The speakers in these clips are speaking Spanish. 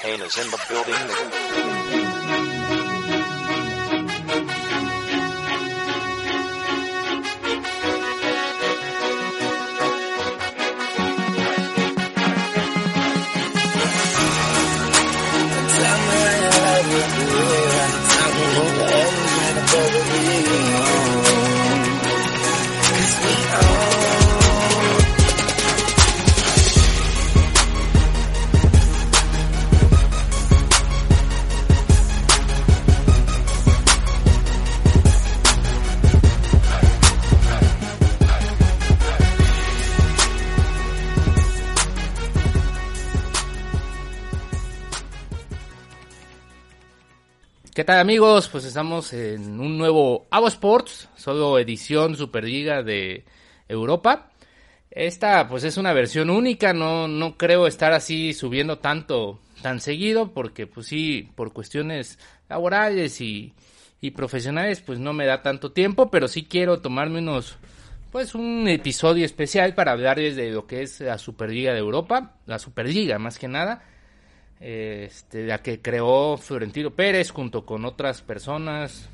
Kane is in the building. Tal amigos? Pues estamos en un nuevo Avo Sports, solo edición Superliga de Europa. Esta pues es una versión única, no, no creo estar así subiendo tanto, tan seguido, porque pues sí, por cuestiones laborales y, y profesionales pues no me da tanto tiempo, pero sí quiero tomarme unos, pues un episodio especial para hablarles de lo que es la Superliga de Europa, la Superliga más que nada este, la que creó Florentino Pérez junto con otras personas,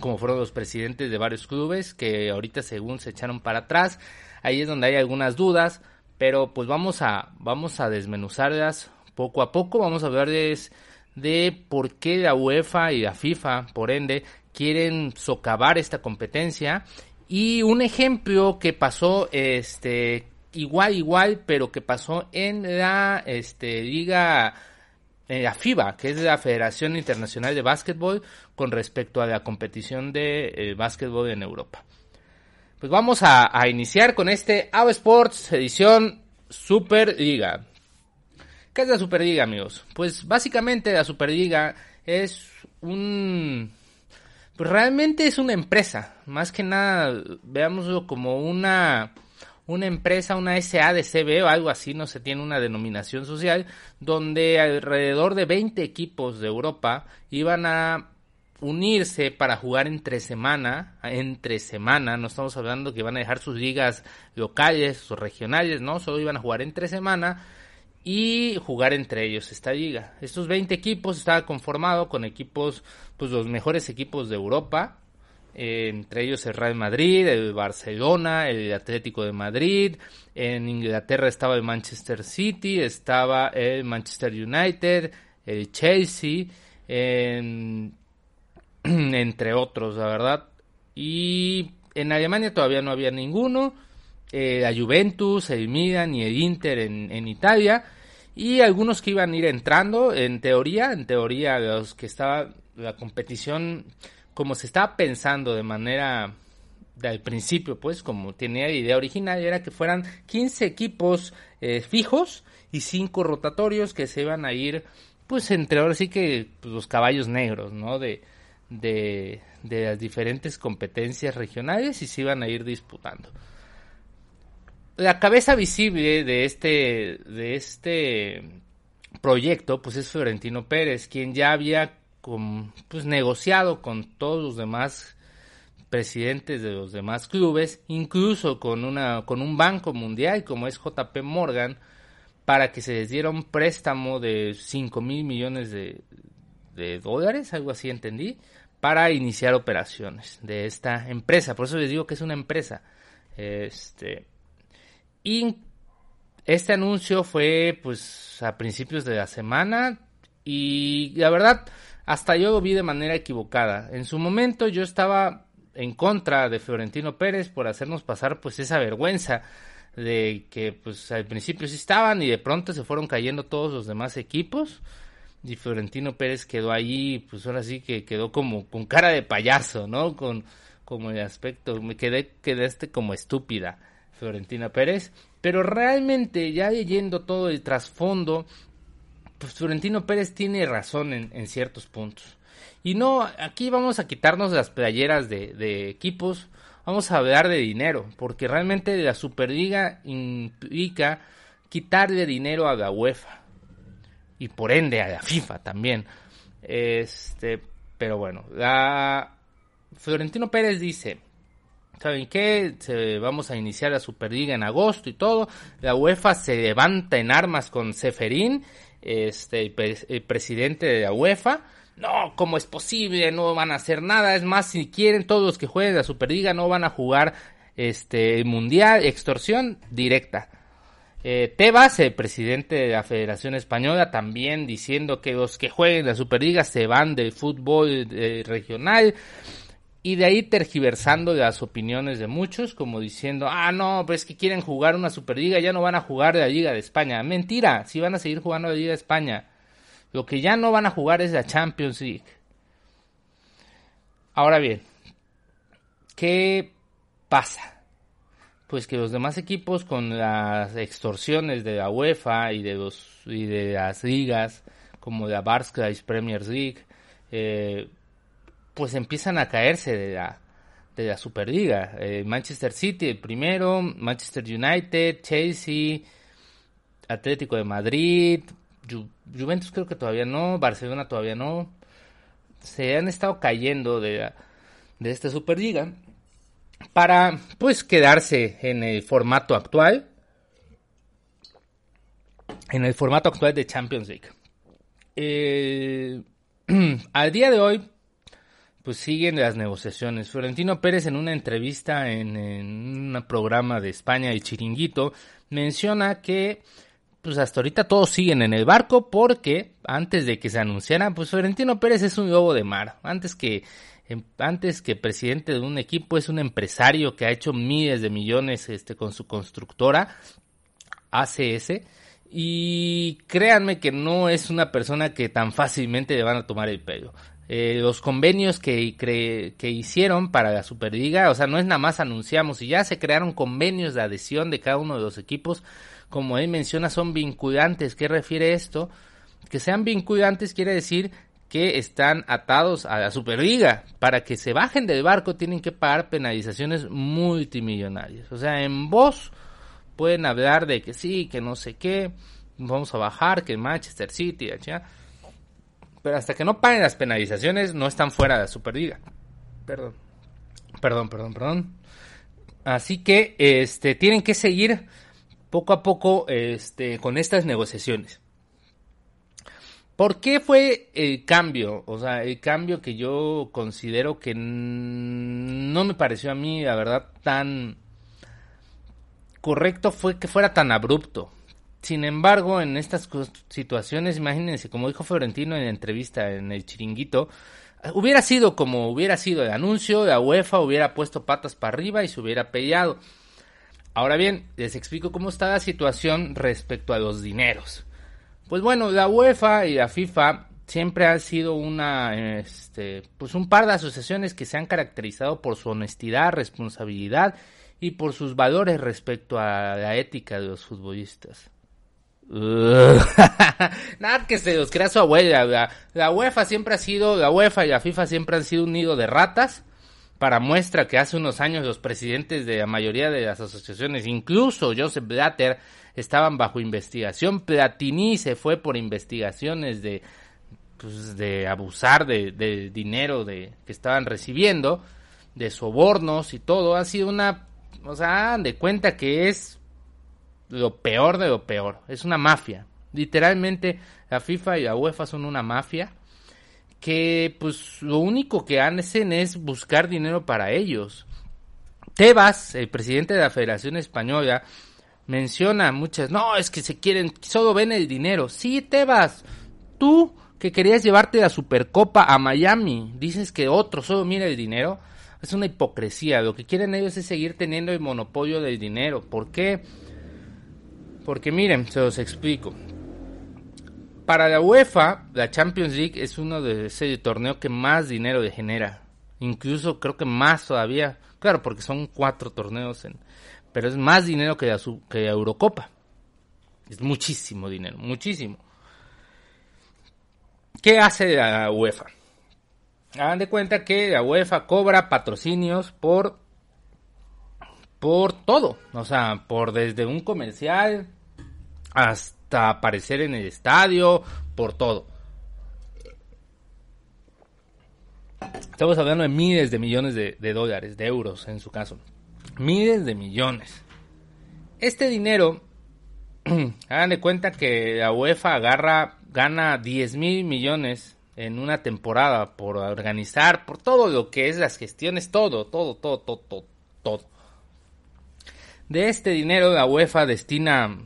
como fueron los presidentes de varios clubes, que ahorita según se echaron para atrás, ahí es donde hay algunas dudas, pero pues vamos a, vamos a desmenuzarlas poco a poco, vamos a hablarles de por qué la UEFA y la FIFA, por ende, quieren socavar esta competencia. Y un ejemplo que pasó este igual igual pero que pasó en la este liga en la FIBA, que es la Federación Internacional de Básquetbol, con respecto a la competición de eh, básquetbol en Europa. Pues vamos a, a iniciar con este AO Sports edición Superliga. ¿Qué es la Superliga, amigos? Pues básicamente la Superliga es un... Pues realmente es una empresa. Más que nada, veámoslo como una una empresa, una SADCB o algo así, no se tiene una denominación social, donde alrededor de 20 equipos de Europa iban a unirse para jugar entre semana, entre semana, no estamos hablando que iban a dejar sus ligas locales o regionales, no, solo iban a jugar entre semana y jugar entre ellos esta liga. Estos 20 equipos estaban conformados con equipos, pues los mejores equipos de Europa, entre ellos el Real Madrid, el Barcelona, el Atlético de Madrid, en Inglaterra estaba el Manchester City, estaba el Manchester United, el Chelsea, en, entre otros, la verdad. Y en Alemania todavía no había ninguno, eh, la Juventus, el Milan y el Inter en, en Italia. Y algunos que iban a ir entrando, en teoría, en teoría los que estaba la competición como se estaba pensando de manera del principio, pues, como tenía la idea original, era que fueran 15 equipos eh, fijos y 5 rotatorios que se iban a ir, pues, entre ahora sí que pues, los caballos negros, ¿no? De, de, de las diferentes competencias regionales y se iban a ir disputando. La cabeza visible de este, de este proyecto, pues, es Florentino Pérez, quien ya había con, pues, negociado con todos los demás presidentes de los demás clubes, incluso con, una, con un banco mundial como es JP Morgan, para que se les diera un préstamo de 5 mil millones de, de dólares, algo así entendí, para iniciar operaciones de esta empresa. Por eso les digo que es una empresa. Este, y este anuncio fue pues a principios de la semana y la verdad hasta yo lo vi de manera equivocada. En su momento yo estaba en contra de Florentino Pérez por hacernos pasar pues esa vergüenza de que pues al principio sí estaban y de pronto se fueron cayendo todos los demás equipos y Florentino Pérez quedó ahí pues ahora sí que quedó como con cara de payaso, ¿no? Con como el aspecto, me quedé quedé este como estúpida Florentina Pérez, pero realmente ya leyendo todo el trasfondo pues Florentino Pérez tiene razón en, ciertos puntos. Y no, aquí vamos a quitarnos las playeras de, de, equipos, vamos a hablar de dinero, porque realmente la Superliga implica quitarle dinero a la UEFA y por ende a la FIFA también. Este, pero bueno, la Florentino Pérez dice ¿saben qué? Se, vamos a iniciar la Superliga en agosto y todo. La UEFA se levanta en armas con Seferín, este, el presidente de la UEFA. No, ¿cómo es posible? No van a hacer nada. Es más, si quieren todos los que jueguen la Superliga no van a jugar este mundial, extorsión directa. Eh, Tebas, el presidente de la Federación Española, también diciendo que los que jueguen la Superliga se van del fútbol eh, regional y de ahí tergiversando las opiniones de muchos, como diciendo, ah, no, pues que quieren jugar una Superliga, ya no van a jugar la Liga de España. Mentira, si van a seguir jugando la Liga de España. Lo que ya no van a jugar es la Champions League. Ahora bien, ¿qué pasa? Pues que los demás equipos con las extorsiones de la UEFA y de los y de las ligas como la Barclays Premier League eh, pues empiezan a caerse de la, de la Superliga. Eh, Manchester City el primero, Manchester United, Chelsea, Atlético de Madrid, Juventus creo que todavía no, Barcelona todavía no. Se han estado cayendo de, de esta Superliga para pues quedarse en el formato actual. En el formato actual de Champions League. Eh, al día de hoy, pues siguen las negociaciones. Florentino Pérez en una entrevista en, un programa de España, el Chiringuito, menciona que pues hasta ahorita todos siguen en el barco porque antes de que se anunciara, pues Florentino Pérez es un lobo de mar. Antes que em, antes que presidente de un equipo es un empresario que ha hecho miles de millones este con su constructora ACS y créanme que no es una persona que tan fácilmente le van a tomar el pelo. Eh, los convenios que, que hicieron para la Superliga, o sea, no es nada más anunciamos y ya se crearon convenios de adhesión de cada uno de los equipos, como él menciona, son vinculantes. ¿Qué refiere esto? Que sean vinculantes quiere decir que están atados a la Superliga. Para que se bajen del barco tienen que pagar penalizaciones multimillonarias. O sea, en voz pueden hablar de que sí, que no sé qué, vamos a bajar, que Manchester City, ya pero hasta que no paguen las penalizaciones, no están fuera de la Superliga. Perdón. Perdón, perdón, perdón. Así que este tienen que seguir poco a poco este, con estas negociaciones. ¿Por qué fue el cambio? O sea, el cambio que yo considero que no me pareció a mí, la verdad, tan correcto fue que fuera tan abrupto. Sin embargo, en estas situaciones, imagínense, como dijo Florentino en la entrevista en el chiringuito, hubiera sido como hubiera sido el anuncio, la UEFA hubiera puesto patas para arriba y se hubiera peleado. Ahora bien, les explico cómo está la situación respecto a los dineros. Pues bueno, la UEFA y la FIFA siempre han sido una, este, pues un par de asociaciones que se han caracterizado por su honestidad, responsabilidad y por sus valores respecto a la ética de los futbolistas. Nada que se los crea su abuela. La, UEFA siempre ha sido, la UEFA y la FIFA siempre han sido un nido de ratas. Para muestra que hace unos años los presidentes de la mayoría de las asociaciones, incluso Joseph Blatter, estaban bajo investigación. Platini se fue por investigaciones de, pues, de abusar de, de dinero de, que estaban recibiendo, de sobornos y todo. Ha sido una, o sea, de cuenta que es lo peor de lo peor. Es una mafia. Literalmente la FIFA y la UEFA son una mafia que pues lo único que hacen es buscar dinero para ellos. Tebas, el presidente de la Federación Española, menciona muchas, no, es que se quieren, solo ven el dinero. Sí, Tebas, tú que querías llevarte la Supercopa a Miami, dices que otro solo mira el dinero. Es una hipocresía, lo que quieren ellos es seguir teniendo el monopolio del dinero. ¿Por qué? Porque miren, se los explico. Para la UEFA, la Champions League es uno de ese torneo que más dinero genera. Incluso creo que más todavía. Claro, porque son cuatro torneos, en, pero es más dinero que la, que la Eurocopa. Es muchísimo dinero, muchísimo. ¿Qué hace la UEFA? Hagan de cuenta que la UEFA cobra patrocinios por por todo, o sea, por desde un comercial hasta aparecer en el estadio, por todo. Estamos hablando de miles de millones de, dólares, de euros en su caso. Miles de millones. Este dinero, hagan de cuenta que la UEFA agarra, gana 10 mil millones en una temporada por organizar, por todo lo que es las gestiones, todo, todo, todo, todo, todo. todo. De este dinero la UEFA destina,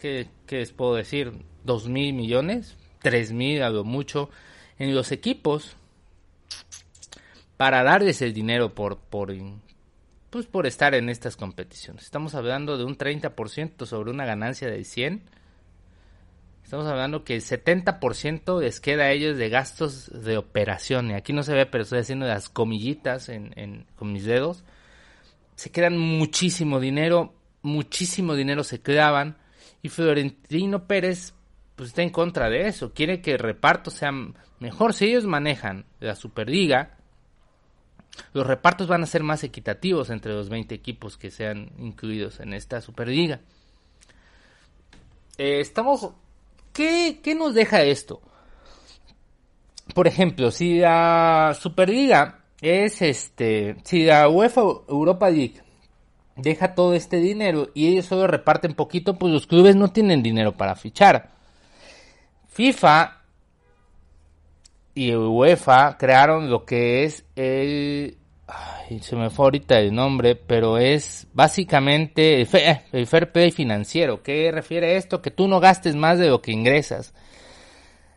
¿qué, les puedo decir? ¿2 mil millones? ¿3 mil a lo mucho? En los equipos para darles el dinero por, por, pues por estar en estas competiciones. Estamos hablando de un 30% sobre una ganancia de 100. Estamos hablando que el 70% les queda a ellos de gastos de operación. Y aquí no se ve, pero estoy haciendo las comillitas en, con mis dedos. Se quedan muchísimo dinero, muchísimo dinero se quedaban. Y Florentino Pérez pues está en contra de eso. Quiere que el reparto sea mejor. Si ellos manejan la Superliga, los repartos van a ser más equitativos entre los 20 equipos que sean incluidos en esta Superliga. Eh, estamos. ¿qué, ¿Qué nos deja esto? Por ejemplo, si la Superliga es este. Si la UEFA Europa League deja todo este dinero y ellos solo reparten poquito, pues los clubes no tienen dinero para fichar. FIFA y UEFA crearon lo que es el... Ay, se me fue ahorita el nombre, pero es básicamente el, fair play financiero. ¿Qué refiere esto? Que tú no gastes más de lo que ingresas.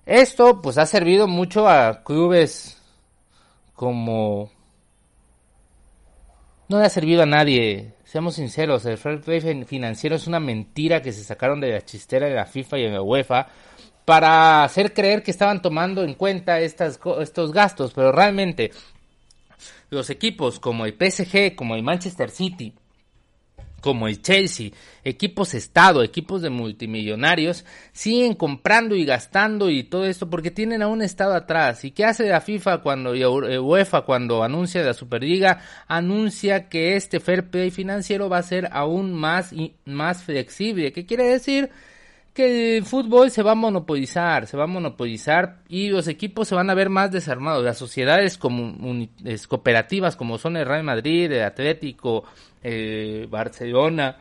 Esto pues ha servido mucho a clubes como... No le ha servido a nadie, seamos sinceros, el fair play financiero es una mentira que se sacaron de la chistera de la FIFA y de la UEFA para hacer creer que estaban tomando en cuenta estas, estos gastos, pero realmente los equipos como el PSG, como el Manchester City, como el Chelsea, equipos Estado, equipos de multimillonarios, siguen comprando y gastando y todo esto porque tienen a un Estado atrás. ¿Y qué hace la FIFA cuando y UEFA cuando anuncia la Superliga? Anuncia que este fair financiero va a ser aún más, más flexible. ¿Qué quiere decir? Que el fútbol se va a monopolizar, se va a monopolizar y los equipos se van a ver más desarmados. Las sociedades cooperativas como son el Real Madrid, el Atlético, eh, Barcelona,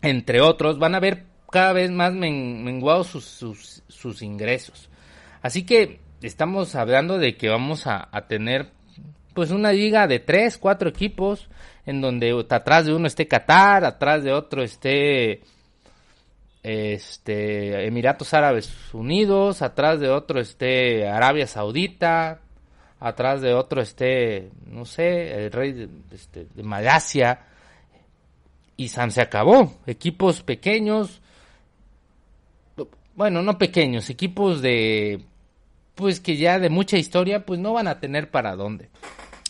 entre otros, van a ver cada vez más menguados sus, sus, ingresos. Así que estamos hablando de que vamos a, a tener pues una liga de tres, cuatro equipos en donde atrás de uno esté Qatar, atrás de otro esté este Emiratos Árabes Unidos, atrás de otro esté Arabia Saudita, atrás de otro esté, no sé, el rey de, este, de Malasia, y San se acabó. Equipos pequeños, bueno, no pequeños, equipos de, pues que ya de mucha historia, pues no van a tener para dónde.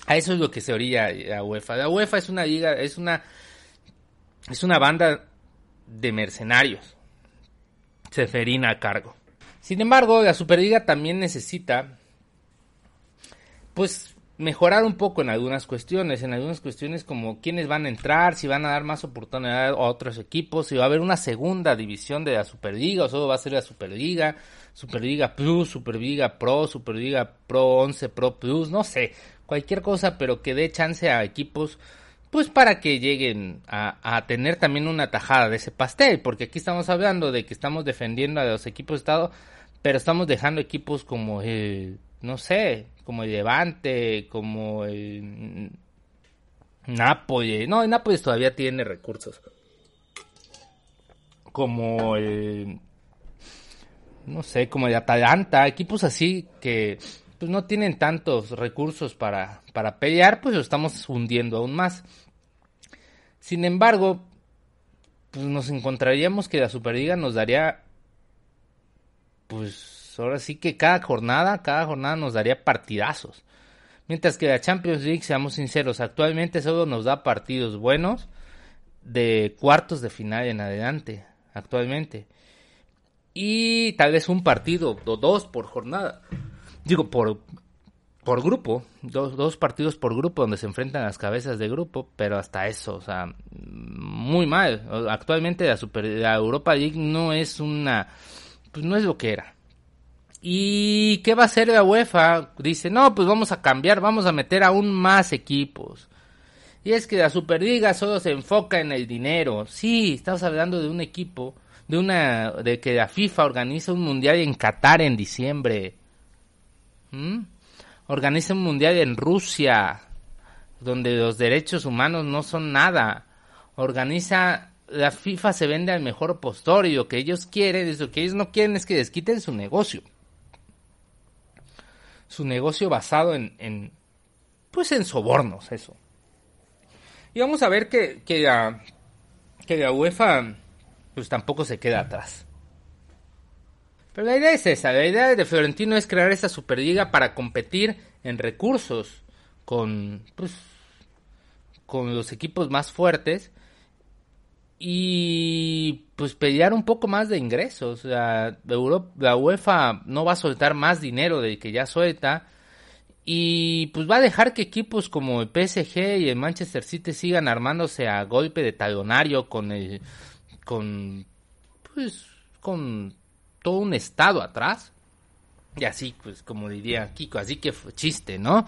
A eso es lo que se orilla la UEFA. La UEFA es una liga, es una, es una banda de mercenarios Seferina a cargo. Sin embargo, la Superliga también necesita, pues, mejorar un poco en algunas cuestiones, en algunas cuestiones como quiénes van a entrar, si van a dar más oportunidad a otros equipos, si va a haber una segunda división de la Superliga o solo va a ser la Superliga, Superliga Plus, Superliga Pro, Superliga Pro 11, Pro Plus, no sé, cualquier cosa, pero que dé chance a equipos pues para que lleguen a, tener también una tajada de ese pastel, porque aquí estamos hablando de que estamos defendiendo a los equipos de Estado, pero estamos dejando equipos como el, no sé, como el Levante, como el Nápoles, no, el Nápoles todavía tiene recursos, como el, no sé, como el Atalanta, equipos así que pues no tienen tantos recursos para, para pelear, pues lo estamos hundiendo aún más. Sin embargo, pues nos encontraríamos que la Superliga nos daría, pues ahora sí que cada jornada, cada jornada nos daría partidazos. Mientras que la Champions League, seamos sinceros, actualmente solo nos da partidos buenos de cuartos de final en adelante, actualmente. Y tal vez un partido o dos por jornada digo, por, por grupo, dos, dos partidos por grupo donde se enfrentan las cabezas de grupo, pero hasta eso, o sea, muy mal. Actualmente la, Super, la Europa League no es una, pues no es lo que era. ¿Y qué va a hacer la UEFA? Dice, no, pues vamos a cambiar, vamos a meter aún más equipos. Y es que la Superliga solo se enfoca en el dinero. Sí, estamos hablando de un equipo, de una, de que la FIFA organiza un mundial en Qatar en diciembre. ¿Mm? Organiza un mundial en Rusia, donde los derechos humanos no son nada. Organiza, la FIFA se vende al mejor postor y lo que ellos quieren, lo que ellos no quieren es que les quiten su negocio. Su negocio basado en, en pues en sobornos, eso. Y vamos a ver que, que, la, que la UEFA pues tampoco se queda atrás. Pero la idea es esa, la idea de Florentino es crear esta Superliga para competir en recursos con, pues, con los equipos más fuertes y pues pelear un poco más de ingresos. La, Europa, la UEFA no va a soltar más dinero del que ya suelta y pues va a dejar que equipos como el PSG y el Manchester City sigan armándose a golpe de talonario con el con pues con todo un estado atrás. Y así, pues como diría Kiko, así que fue chiste, ¿no?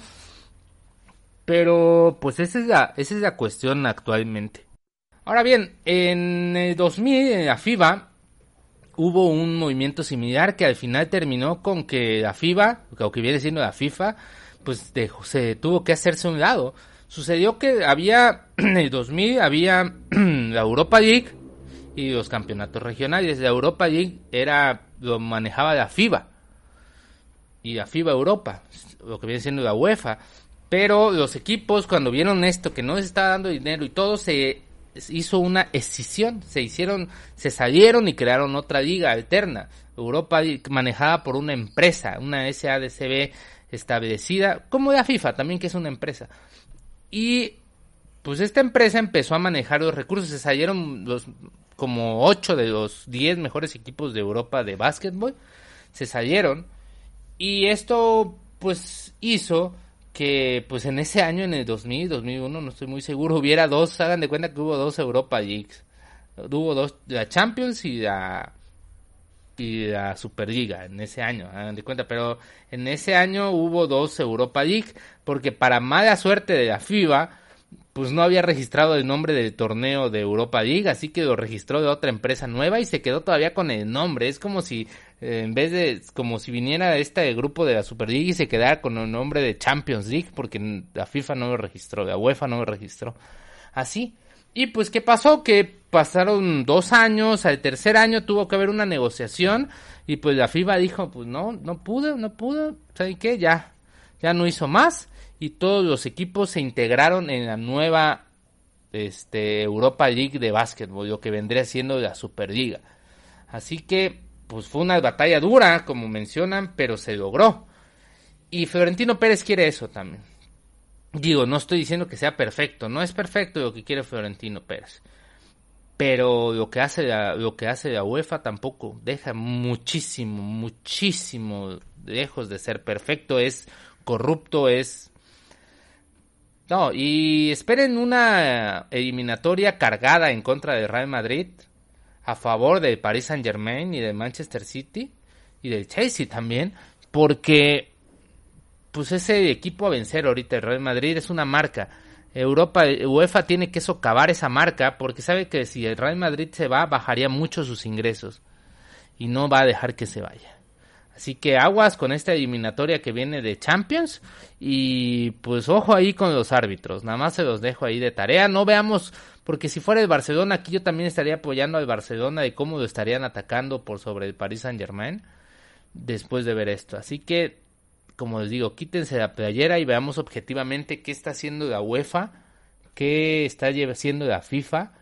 Pero pues esa es la, esa es la cuestión actualmente. Ahora bien, en el 2000 en la FIBA hubo un movimiento similar que al final terminó con que la FIBA, o que viene siendo la FIFA, pues se tuvo que hacerse un lado. Sucedió que había, en el 2000 había la Europa League y los campeonatos regionales. La Europa League era, lo manejaba la FIBA y la FIBA Europa, lo que viene siendo la UEFA. Pero los equipos cuando vieron esto, que no les estaba dando dinero y todo, se hizo una escisión, se hicieron, se salieron y crearon otra liga alterna. Europa manejada por una empresa, una SADCB establecida, como la FIFA también que es una empresa. Y pues esta empresa empezó a manejar los recursos, se salieron los como 8 de los 10 mejores equipos de Europa de básquetbol, se salieron y esto pues hizo que pues en ese año, en el 2000, 2001, no estoy muy seguro, hubiera dos, hagan de cuenta que hubo dos Europa Leagues. Hubo dos, la Champions y la y la Superliga en ese año, hagan de cuenta, pero en ese año hubo dos Europa League, porque para mala suerte de la FIBA, pues no había registrado el nombre del torneo de Europa League, así que lo registró de otra empresa nueva y se quedó todavía con el nombre. Es como si, eh, en vez de, como si viniera este grupo de la Super League y se quedara con el nombre de Champions League, porque la FIFA no lo registró, la UEFA no lo registró. Así. Y pues, ¿qué pasó? Que pasaron dos años, al tercer año tuvo que haber una negociación y pues la FIFA dijo, pues no, no pude, no pude, ¿saben qué? Ya, ya no hizo más y todos los equipos se integraron en la nueva este, Europa League de básquetbol, lo que vendría siendo la Superliga. Así que, pues fue una batalla dura, como mencionan, pero se logró. Y Florentino Pérez quiere eso también. Digo, no estoy diciendo que sea perfecto, no es perfecto lo que quiere Florentino Pérez. Pero lo que hace la, lo que hace la UEFA tampoco deja muchísimo, muchísimo lejos de ser perfecto, es corrupto, es no, y esperen una eliminatoria cargada en contra de Real Madrid, a favor de Paris Saint Germain y de Manchester City y del Chelsea también, porque pues ese equipo a vencer ahorita el Real Madrid es una marca. Europa, UEFA tiene que socavar esa marca porque sabe que si el Real Madrid se va, bajaría mucho sus ingresos y no va a dejar que se vaya. Así que aguas con esta eliminatoria que viene de Champions y pues ojo ahí con los árbitros. Nada más se los dejo ahí de tarea. No veamos, porque si fuera el Barcelona, aquí yo también estaría apoyando al Barcelona de cómo lo estarían atacando por sobre el Paris Saint Germain después de ver esto. Así que como les digo, quítense la playera y veamos objetivamente qué está haciendo la UEFA, qué está haciendo la FIFA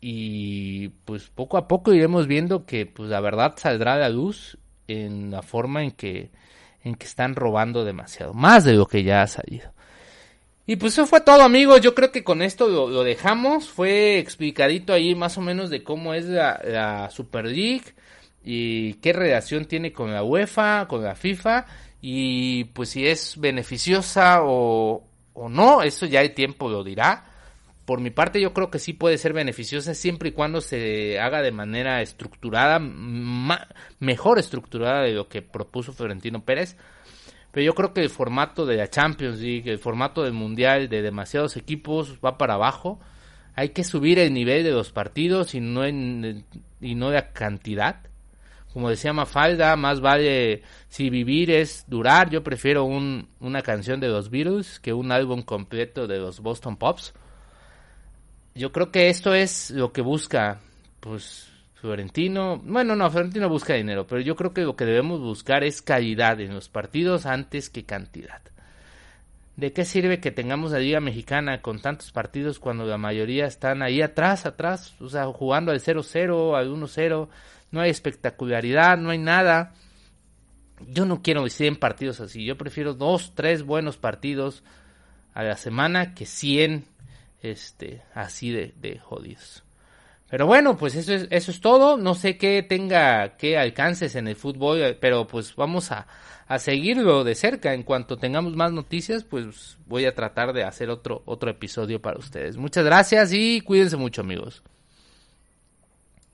y pues poco a poco iremos viendo que pues la verdad saldrá a la luz en la forma en que en que están robando demasiado, más de lo que ya ha salido. Y pues eso fue todo amigos, yo creo que con esto lo, dejamos, fue explicadito ahí más o menos de cómo es la, la Super League y qué relación tiene con la UEFA, con la FIFA y pues si es beneficiosa o, o no, eso ya el tiempo lo dirá. Por mi parte yo creo que sí puede ser beneficiosa siempre y cuando se haga de manera estructurada, mejor estructurada de lo que propuso Florentino Pérez. Pero yo creo que el formato de la Champions League, el formato del Mundial de demasiados equipos va para abajo. Hay que subir el nivel de los partidos y no, en, y no de cantidad. Como decía Mafalda, más vale si vivir es durar. Yo prefiero un, una canción de los Beatles que un álbum completo de los Boston Pops. Yo creo que esto es lo que busca, pues, Florentino, bueno, no, Florentino busca dinero, pero yo creo que lo que debemos buscar es calidad en los partidos antes que cantidad. ¿De qué sirve que tengamos la Liga Mexicana con tantos partidos cuando la mayoría están ahí atrás, atrás, o sea, jugando al 0-0, al 1-0, no hay espectacularidad, no hay nada. Yo no quiero 100 partidos así, yo prefiero dos, tres buenos partidos a la semana que 100 este, así de, de jodidos. Pero bueno, pues eso es, eso es todo. No sé qué tenga, qué alcances en el fútbol, eh, pero pues vamos a, a seguirlo de cerca. En cuanto tengamos más noticias, pues voy a tratar de hacer otro, otro episodio para ustedes. Muchas gracias y cuídense mucho amigos.